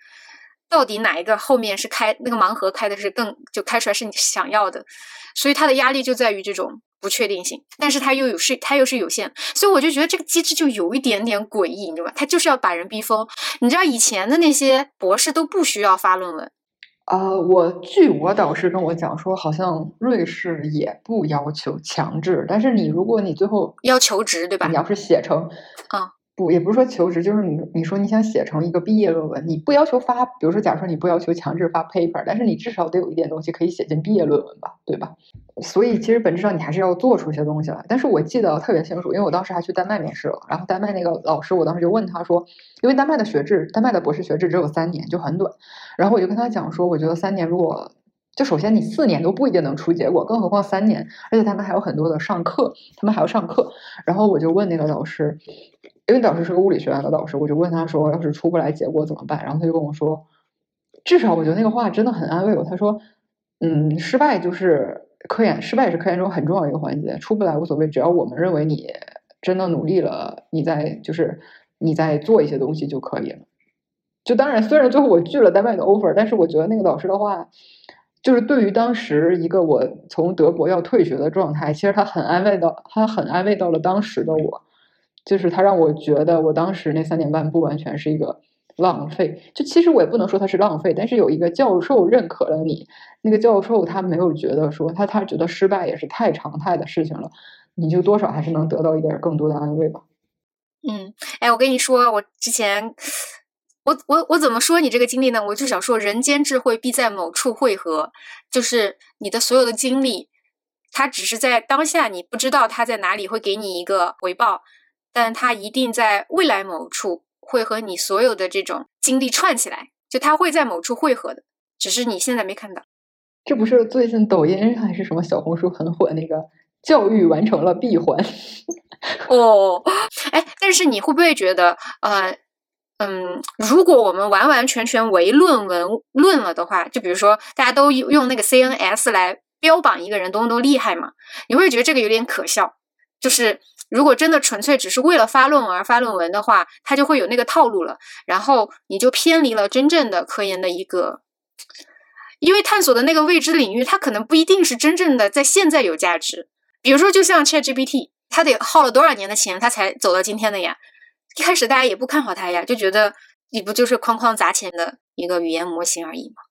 S2: 到底哪一个后面是开那个盲盒开的是更就开出来是你想要的，所以他的压力就在于这种不确定性，但是他又有是他又是有限，所以我就觉得这个机制就有一点点诡异，你知道吧？他就是要把人逼疯。你知道以前的那些博士都不需要发论文。
S1: 呃，我据我导师跟我讲说，好像瑞士也不要求强制，但是你如果你最后
S2: 要求职，对吧？
S1: 你要是写成
S2: 啊。
S1: 也不是说求职，就是你你说你想写成一个毕业论文，你不要求发，比如说，假如说你不要求强制发 paper，但是你至少得有一点东西可以写进毕业论文吧，对吧？所以其实本质上你还是要做出一些东西来。但是我记得特别清楚，因为我当时还去丹麦面试了，然后丹麦那个老师，我当时就问他说，因为丹麦的学制，丹麦的博士学制只有三年，就很短，然后我就跟他讲说，我觉得三年如果就首先你四年都不一定能出结果，更何况三年，而且他们还有很多的上课，他们还要上课，然后我就问那个老师。因为导师是个物理学院的导师，我就问他说：“要是出不来结果怎么办？”然后他就跟我说：“至少我觉得那个话真的很安慰我。”他说：“嗯，失败就是科研，失败是科研中很重要一个环节。出不来无所谓，只要我们认为你真的努力了，你在就是你在做一些东西就可以了。就当然，虽然最后我拒了丹麦的 offer，但是我觉得那个导师的话，就是对于当时一个我从德国要退学的状态，其实他很安慰到，他很安慰到了当时的我。”就是他让我觉得，我当时那三点半不完全是一个浪费。就其实我也不能说它是浪费，但是有一个教授认可了你，那个教授他没有觉得说他他觉得失败也是太常态的事情了，你就多少还是能得到一点更多的安慰吧。
S2: 嗯，哎，我跟你说，我之前我我我怎么说你这个经历呢？我就想说，人间智慧必在某处汇合，就是你的所有的经历，它只是在当下你不知道它在哪里会给你一个回报。但它一定在未来某处会和你所有的这种经历串起来，就它会在某处汇合的，只是你现在没看到。
S1: 这不是最近抖音还是什么小红书很火那个教育完成了闭环？
S2: 哦，哎，但是你会不会觉得，呃，嗯，如果我们完完全全唯论文论了的话，就比如说大家都用那个 CNS 来标榜一个人多么多厉害嘛，你会觉得这个有点可笑，就是。如果真的纯粹只是为了发论文而发论文的话，它就会有那个套路了，然后你就偏离了真正的科研的一个，因为探索的那个未知领域，它可能不一定是真正的在现在有价值。比如说，就像 ChatGPT，它得耗了多少年的钱，它才走到今天的呀？一开始大家也不看好它呀，就觉得你不就是哐哐砸钱的一个语言模型而已吗？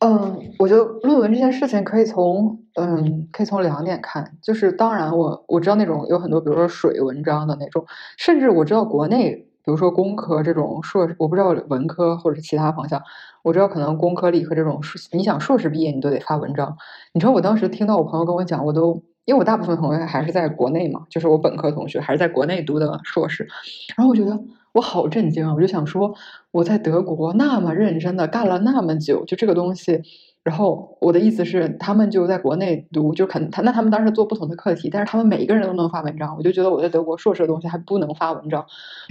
S1: 嗯，我觉得论文这件事情可以从嗯，可以从两点看，就是当然我我知道那种有很多，比如说水文章的那种，甚至我知道国内，比如说工科这种硕士，我不知道文科或者是其他方向，我知道可能工科、理科这种，你想硕士毕业你都得发文章。你知道我当时听到我朋友跟我讲，我都因为我大部分同学还是在国内嘛，就是我本科同学还是在国内读的硕士，然后我觉得。我好震惊啊！我就想说，我在德国那么认真的干了那么久，就这个东西，然后我的意思是，他们就在国内读，就肯他那他们当时做不同的课题，但是他们每一个人都能发文章，我就觉得我在德国硕士的东西还不能发文章，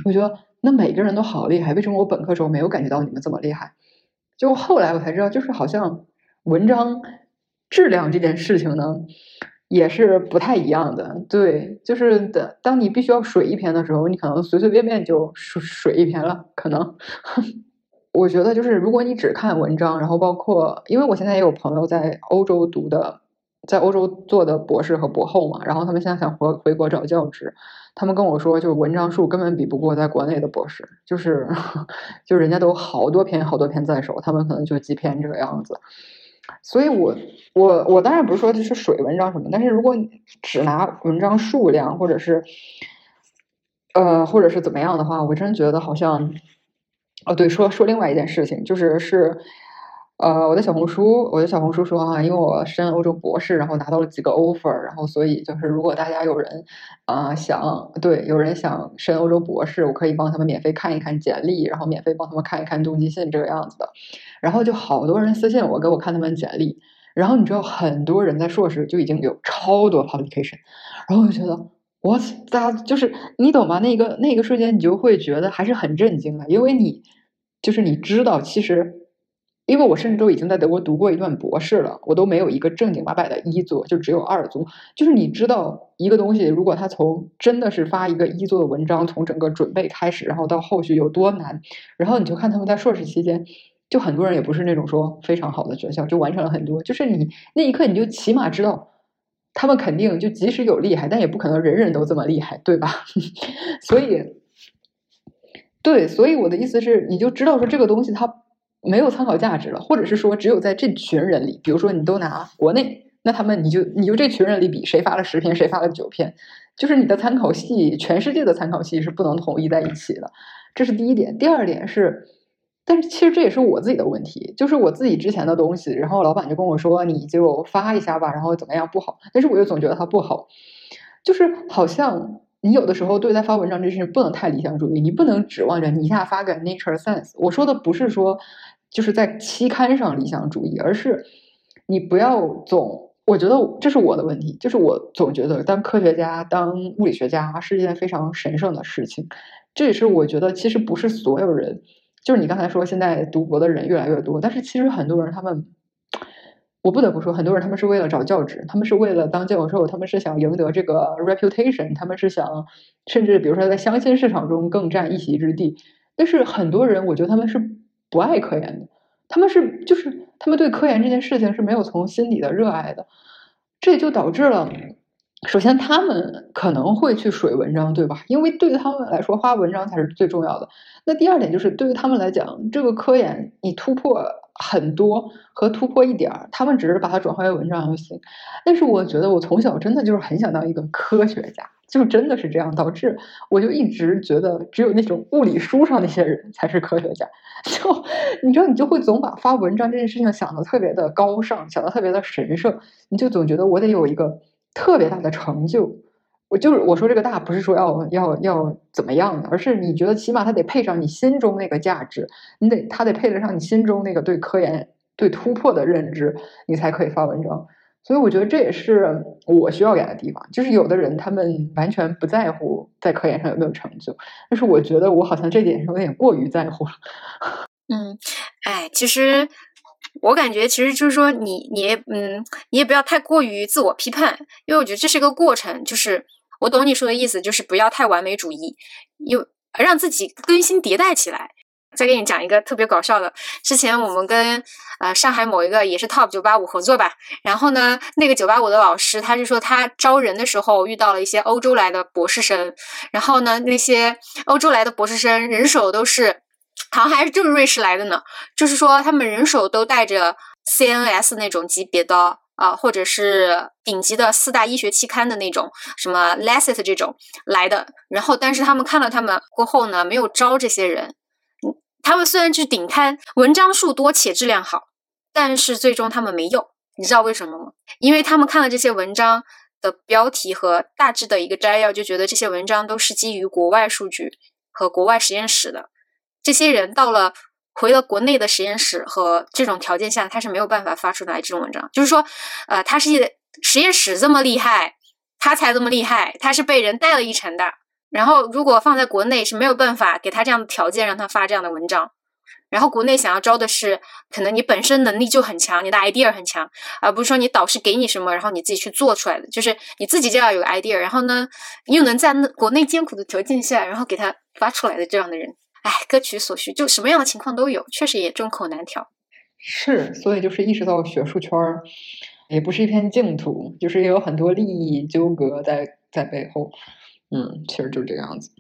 S1: 我觉得那每个人都好厉害，为什么我本科时候没有感觉到你们这么厉害？就后来我才知道，就是好像文章质量这件事情呢，也是不太一样的。对，就是的，当你必须要水一篇的时候，你可能随随便便就水水一篇了，可能。我觉得就是，如果你只看文章，然后包括，因为我现在也有朋友在欧洲读的，在欧洲做的博士和博后嘛，然后他们现在想回回国找教职，他们跟我说，就是文章数根本比不过在国内的博士，就是 就人家都好多篇好多篇在手，他们可能就几篇这个样子。所以，我我我当然不是说这是水文章什么，但是如果你只拿文章数量，或者是呃，或者是怎么样的话，我真觉得好像。哦，对，说说另外一件事情，就是是，呃，我的小红书，我的小红书说啊，因为我申欧洲博士，然后拿到了几个 offer，然后所以就是如果大家有人啊想对，有人想申欧洲博士，我可以帮他们免费看一看简历，然后免费帮他们看一看动机信这个样子的，然后就好多人私信我给我看他们简历，然后你知道很多人在硕士就已经有超多 publication，然后我就觉得。我咋就是你懂吗？那个那个瞬间，你就会觉得还是很震惊的，因为你就是你知道，其实因为我甚至都已经在德国读过一段博士了，我都没有一个正经八百的一作，就只有二作。就是你知道一个东西，如果他从真的是发一个一作的文章，从整个准备开始，然后到后续有多难，然后你就看他们在硕士期间，就很多人也不是那种说非常好的学校，就完成了很多。就是你那一刻，你就起码知道。他们肯定就即使有厉害，但也不可能人人都这么厉害，对吧？所以，对，所以我的意思是，你就知道说这个东西它没有参考价值了，或者是说只有在这群人里，比如说你都拿国内，那他们你就你就这群人里比谁发了十篇，谁发了九篇，就是你的参考系，全世界的参考系是不能统一在一起的，这是第一点。第二点是。但是其实这也是我自己的问题，就是我自己之前的东西，然后老板就跟我说，你就发一下吧，然后怎么样不好，但是我又总觉得它不好，就是好像你有的时候对待发文章这事不能太理想主义，你不能指望着你一下发个 Nature Science。我说的不是说就是在期刊上理想主义，而是你不要总，我觉得这是我的问题，就是我总觉得当科学家、当物理学家是一件非常神圣的事情，这也是我觉得其实不是所有人。就是你刚才说，现在读博的人越来越多，但是其实很多人他们，我不得不说，很多人他们是为了找教职，他们是为了当教授，他们是想赢得这个 reputation，他们是想甚至比如说在相亲市场中更占一席之地。但是很多人，我觉得他们是不爱科研的，他们是就是他们对科研这件事情是没有从心底的热爱的，这就导致了。首先，他们可能会去水文章，对吧？因为对于他们来说，发文章才是最重要的。那第二点就是，对于他们来讲，这个科研你突破很多和突破一点儿，他们只是把它转化为文章就行。但是我觉得，我从小真的就是很想当一个科学家，就真的是这样，导致我就一直觉得，只有那种物理书上那些人才是科学家。就你知道，你就会总把发文章这件事情想的特别的高尚，想的特别的神圣，你就总觉得我得有一个。特别大的成就，我就是我说这个大不是说要要要怎么样的，而是你觉得起码它得配上你心中那个价值，你得它得配得上你心中那个对科研对突破的认知，你才可以发文章。所以我觉得这也是我需要改的地方。就是有的人他们完全不在乎在科研上有没有成就，但是我觉得我好像这点上有点过于在乎了。
S2: 嗯，哎，其实。我感觉其实就是说，你你嗯，你也不要太过于自我批判，因为我觉得这是一个过程。就是我懂你说的意思，就是不要太完美主义，有让自己更新迭代起来。再给你讲一个特别搞笑的，之前我们跟呃上海某一个也是 top 九八五合作吧，然后呢，那个九八五的老师他就说他招人的时候遇到了一些欧洲来的博士生，然后呢，那些欧洲来的博士生人手都是。好像还是就是瑞士来的呢，就是说他们人手都带着 CNS 那种级别的啊，或者是顶级的四大医学期刊的那种，什么 Lancet 这种来的。然后，但是他们看了他们过后呢，没有招这些人。他们虽然去顶刊，文章数多且质量好，但是最终他们没用。你知道为什么吗？因为他们看了这些文章的标题和大致的一个摘要，就觉得这些文章都是基于国外数据和国外实验室的。这些人到了回了国内的实验室和这种条件下，他是没有办法发出来这种文章。就是说，呃，他是实验室这么厉害，他才这么厉害，他是被人带了一程的。然后，如果放在国内是没有办法给他这样的条件，让他发这样的文章。然后，国内想要招的是，可能你本身能力就很强，你的 idea 很强，而不是说你导师给你什么，然后你自己去做出来的。就是你自己就要有 idea，然后呢，又能在国内艰苦的条件下，然后给他发出来的这样的人，哎，各取所需，就什么样的情况都有，确实也众口难调。
S1: 是，所以就是意识到学术圈儿也不是一片净土，就是也有很多利益纠葛在在背后。嗯，其实就这个样子。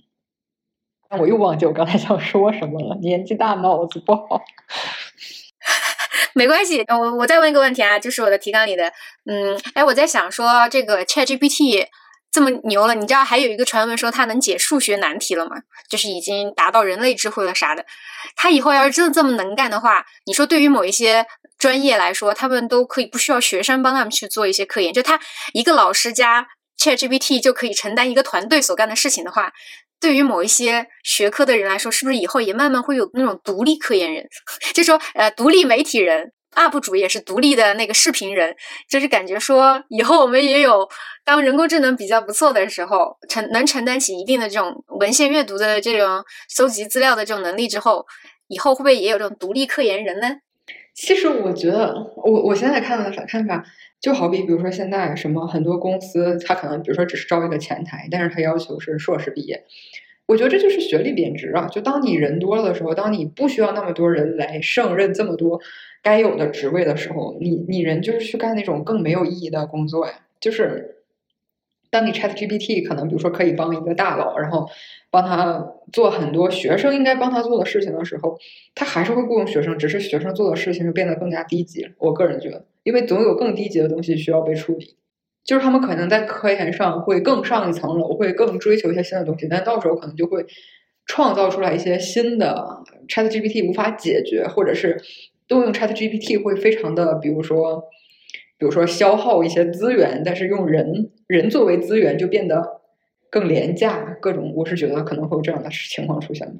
S1: 那我又忘记我刚才 想说什么了。年纪大，脑子不好。
S2: 没关系，我我再问一个问题啊，就是我的提纲里的，嗯，哎，我在想说，这个 ChatGPT 这么牛了，你知道还有一个传闻说它能解数学难题了吗？就是已经达到人类智慧了啥的。它以后要是真的这么能干的话，你说对于某一些专业来说，他们都可以不需要学生帮他们去做一些科研，就他一个老师加。ChatGPT 就可以承担一个团队所干的事情的话，对于某一些学科的人来说，是不是以后也慢慢会有那种独立科研人？就说呃，独立媒体人、UP 主也是独立的那个视频人，就是感觉说以后我们也有当人工智能比较不错的时候，承能承担起一定的这种文献阅读的这种搜集资料的这种能力之后，以后会不会也有这种独立科研人呢？
S1: 其实我觉得，我我现在看的看法。就好比，比如说现在什么很多公司，他可能比如说只是招一个前台，但是他要求是硕士毕业。我觉得这就是学历贬值啊！就当你人多了的时候，当你不需要那么多人来胜任这么多该有的职位的时候，你你人就是去干那种更没有意义的工作呀，就是。当你 Chat GPT 可能比如说可以帮一个大佬，然后帮他做很多学生应该帮他做的事情的时候，他还是会雇佣学生，只是学生做的事情就变得更加低级了。我个人觉得，因为总有更低级的东西需要被处理，就是他们可能在科研上会更上一层楼，会更追求一些新的东西，但到时候可能就会创造出来一些新的 Chat GPT 无法解决，或者是动用 Chat GPT 会非常的，比如说。比如说消耗一些资源，但是用人人作为资源就变得更廉价，各种我是觉得可能会有这样的情况出现的，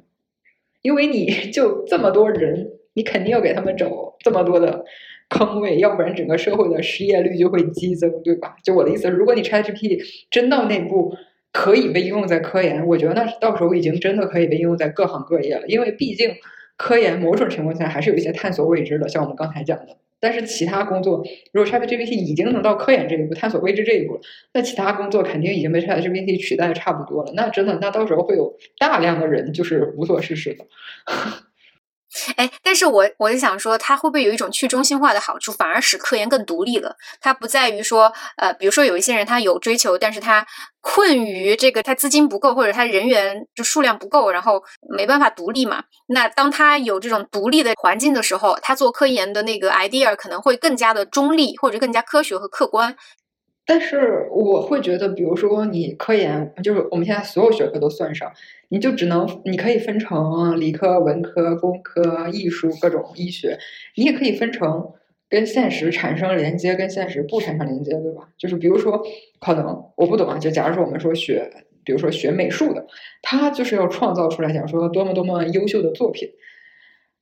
S1: 因为你 就这么多人，你肯定要给他们找这么多的坑位，要不然整个社会的失业率就会激增，对吧？就我的意思，如果你 ChatGPT 真到那步可以被应用在科研，我觉得那到时候已经真的可以被应用在各行各业了，因为毕竟科研某种情况下还是有一些探索未知的，像我们刚才讲的。但是其他工作，如果 ChatGPT 已经能到科研这一步、探索未知这一步了，那其他工作肯定已经被 ChatGPT 取代的差不多了。那真的，那到时候会有大量的人就是无所事事的。
S2: 哎，但是我我就想说，它会不会有一种去中心化的好处，反而使科研更独立了？它不在于说，呃，比如说有一些人他有追求，但是他困于这个他资金不够，或者他人员就数量不够，然后没办法独立嘛。那当他有这种独立的环境的时候，他做科研的那个 idea 可能会更加的中立，或者更加科学和客观。
S1: 但是我会觉得，比如说你科研，就是我们现在所有学科都算上，你就只能你可以分成理科、文科、工科、艺术各种医学，你也可以分成跟现实产生连接，跟现实不产生连接，对吧？就是比如说，可能我不懂啊，就假如说我们说学，比如说学美术的，他就是要创造出来，讲说多么多么优秀的作品。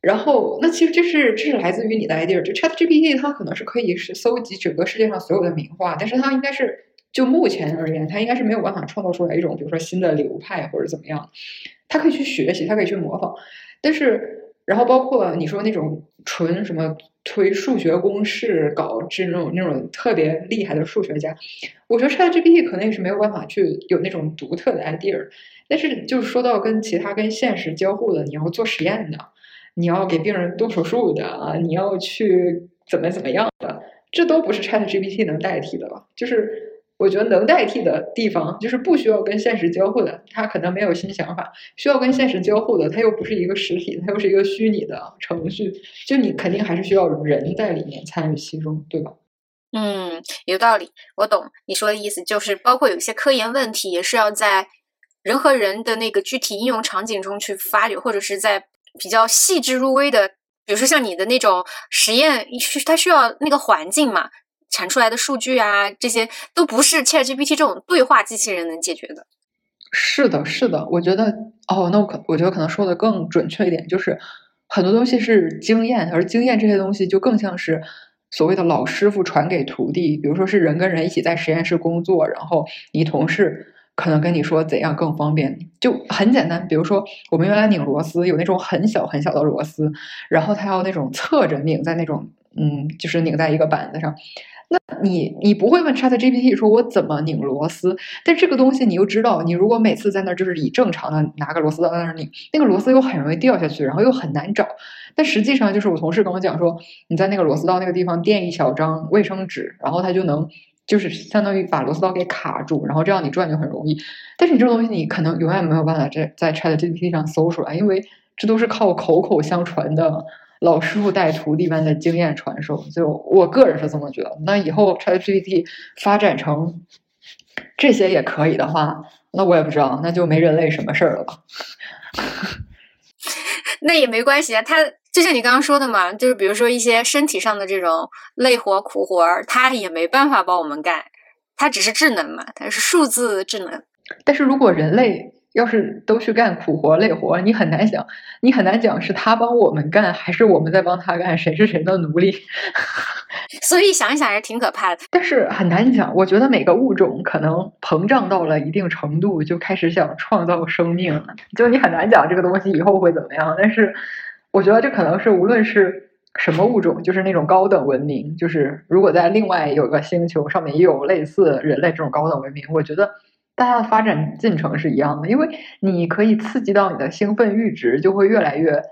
S1: 然后，那其实这是这是来自于你的 idea。就 Chat GPT 它可能是可以是搜集整个世界上所有的名画，但是它应该是就目前而言，他应该是没有办法创造出来一种比如说新的流派或者怎么样。他可以去学习，他可以去模仿，但是然后包括你说那种纯什么推数学公式搞这种那种特别厉害的数学家，我觉得 Chat GPT 可能也是没有办法去有那种独特的 idea。但是就是说到跟其他跟现实交互的，你要做实验的。你要给病人动手术的啊，你要去怎么怎么样的，这都不是 Chat GPT 能代替的了。就是我觉得能代替的地方，就是不需要跟现实交互的，它可能没有新想法；需要跟现实交互的，它又不是一个实体，它又是一个虚拟的程序，就你肯定还是需要人在里面参与其中，对吧？
S2: 嗯，有道理，我懂你说的意思，就是包括有一些科研问题，也是要在人和人的那个具体应用场景中去发掘，或者是在。比较细致入微的，比如说像你的那种实验，需它需要那个环境嘛，产出来的数据啊，这些都不是 ChatGPT 这种对话机器人能解决的。
S1: 是的，是的，我觉得哦，那我可我觉得可能说的更准确一点，就是很多东西是经验，而经验这些东西就更像是所谓的老师傅传给徒弟。比如说是人跟人一起在实验室工作，然后你同事可能跟你说怎样更方便，就很简单。比如说我们原来拧螺丝有那种很小很小的螺丝，然后他要那种侧着拧在那种嗯，就是拧在一个板子上。那你你不会问 Chat GPT 说我怎么拧螺丝？但这个东西你又知道，你如果每次在那儿就是以正常的拿个螺丝刀在那儿拧，那个螺丝又很容易掉下去，然后又很难找。但实际上就是我同事跟我讲说，你在那个螺丝刀那个地方垫一小张卫生纸，然后它就能就是相当于把螺丝刀给卡住，然后这样你转就很容易。但是你这个东西你可能永远没有办法在在 Chat GPT 上搜出来，因为这都是靠口口相传的。老师傅带徒弟般的经验传授，就我个人是这么觉得。那以后 ChatGPT 发展成这些也可以的话，那我也不知道，那就没人类什么事儿了吧？
S2: 那也没关系啊，他就像你刚刚说的嘛，就是比如说一些身体上的这种累活苦活儿，他也没办法帮我们干，他只是智能嘛，他是数字智能。
S1: 但是如果人类，要是都去干苦活累活，你很难想，你很难讲是他帮我们干，还是我们在帮他干，谁是谁的奴隶？
S2: 所以想一想还是挺可怕的。
S1: 但是很难讲，我觉得每个物种可能膨胀到了一定程度，就开始想创造生命了。就你很难讲这个东西以后会怎么样。但是我觉得这可能是无论是什么物种，就是那种高等文明，就是如果在另外有个星球上面也有类似人类这种高等文明，我觉得。大家的发展进程是一样的，因为你可以刺激到你的兴奋阈值，就会越来越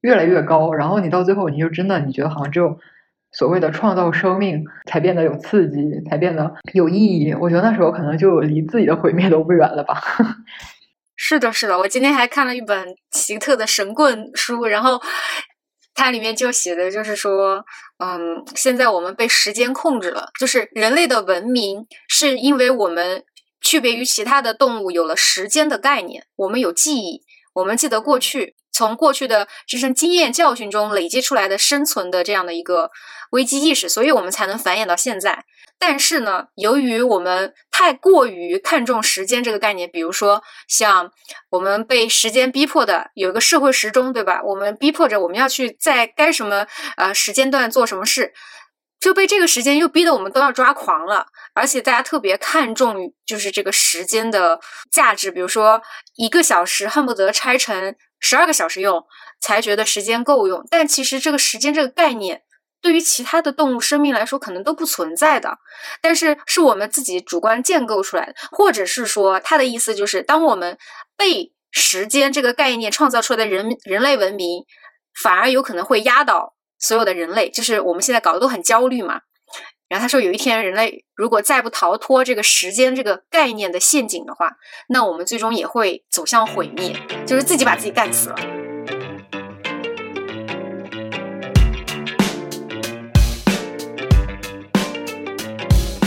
S1: 越来越高，然后你到最后，你就真的你觉得好像只有所谓的创造生命才变得有刺激，才变得有意义。我觉得那时候可能就离自己的毁灭都不远了吧。
S2: 是的，是的，我今天还看了一本奇特的神棍书，然后它里面就写的就是说，嗯，现在我们被时间控制了，就是人类的文明是因为我们。区别于其他的动物，有了时间的概念。我们有记忆，我们记得过去，从过去的这些经验教训中累积出来的生存的这样的一个危机意识，所以我们才能繁衍到现在。但是呢，由于我们太过于看重时间这个概念，比如说像我们被时间逼迫的有一个社会时钟，对吧？我们逼迫着我们要去在该什么呃时间段做什么事。就被这个时间又逼得我们都要抓狂了，而且大家特别看重就是这个时间的价值，比如说一个小时恨不得拆成十二个小时用才觉得时间够用，但其实这个时间这个概念对于其他的动物生命来说可能都不存在的，但是是我们自己主观建构出来的，或者是说他的意思就是当我们被时间这个概念创造出来的人人类文明，反而有可能会压倒。所有的人类，就是我们现在搞得都很焦虑嘛。然后他说，有一天人类如果再不逃脱这个时间这个概念的陷阱的话，那我们最终也会走向毁灭，就是自己把自己干死了。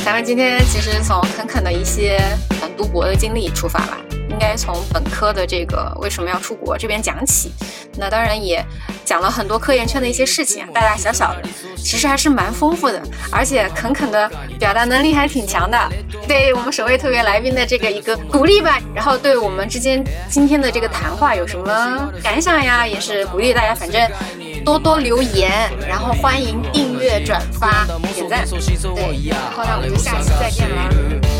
S2: 咱们今天其实从肯肯的一些嗯读博的经历出发吧。应该从本科的这个为什么要出国这边讲起，那当然也讲了很多科研圈的一些事情，大大小小的，其实还是蛮丰富的，而且肯肯的表达能力还挺强的，对我们首位特别来宾的这个一个鼓励吧。然后对我们之间今天的这个谈话有什么感想呀？也是鼓励大家，反正多多留言，然后欢迎订阅、转发、点赞。对，然后那我们就下期再见了。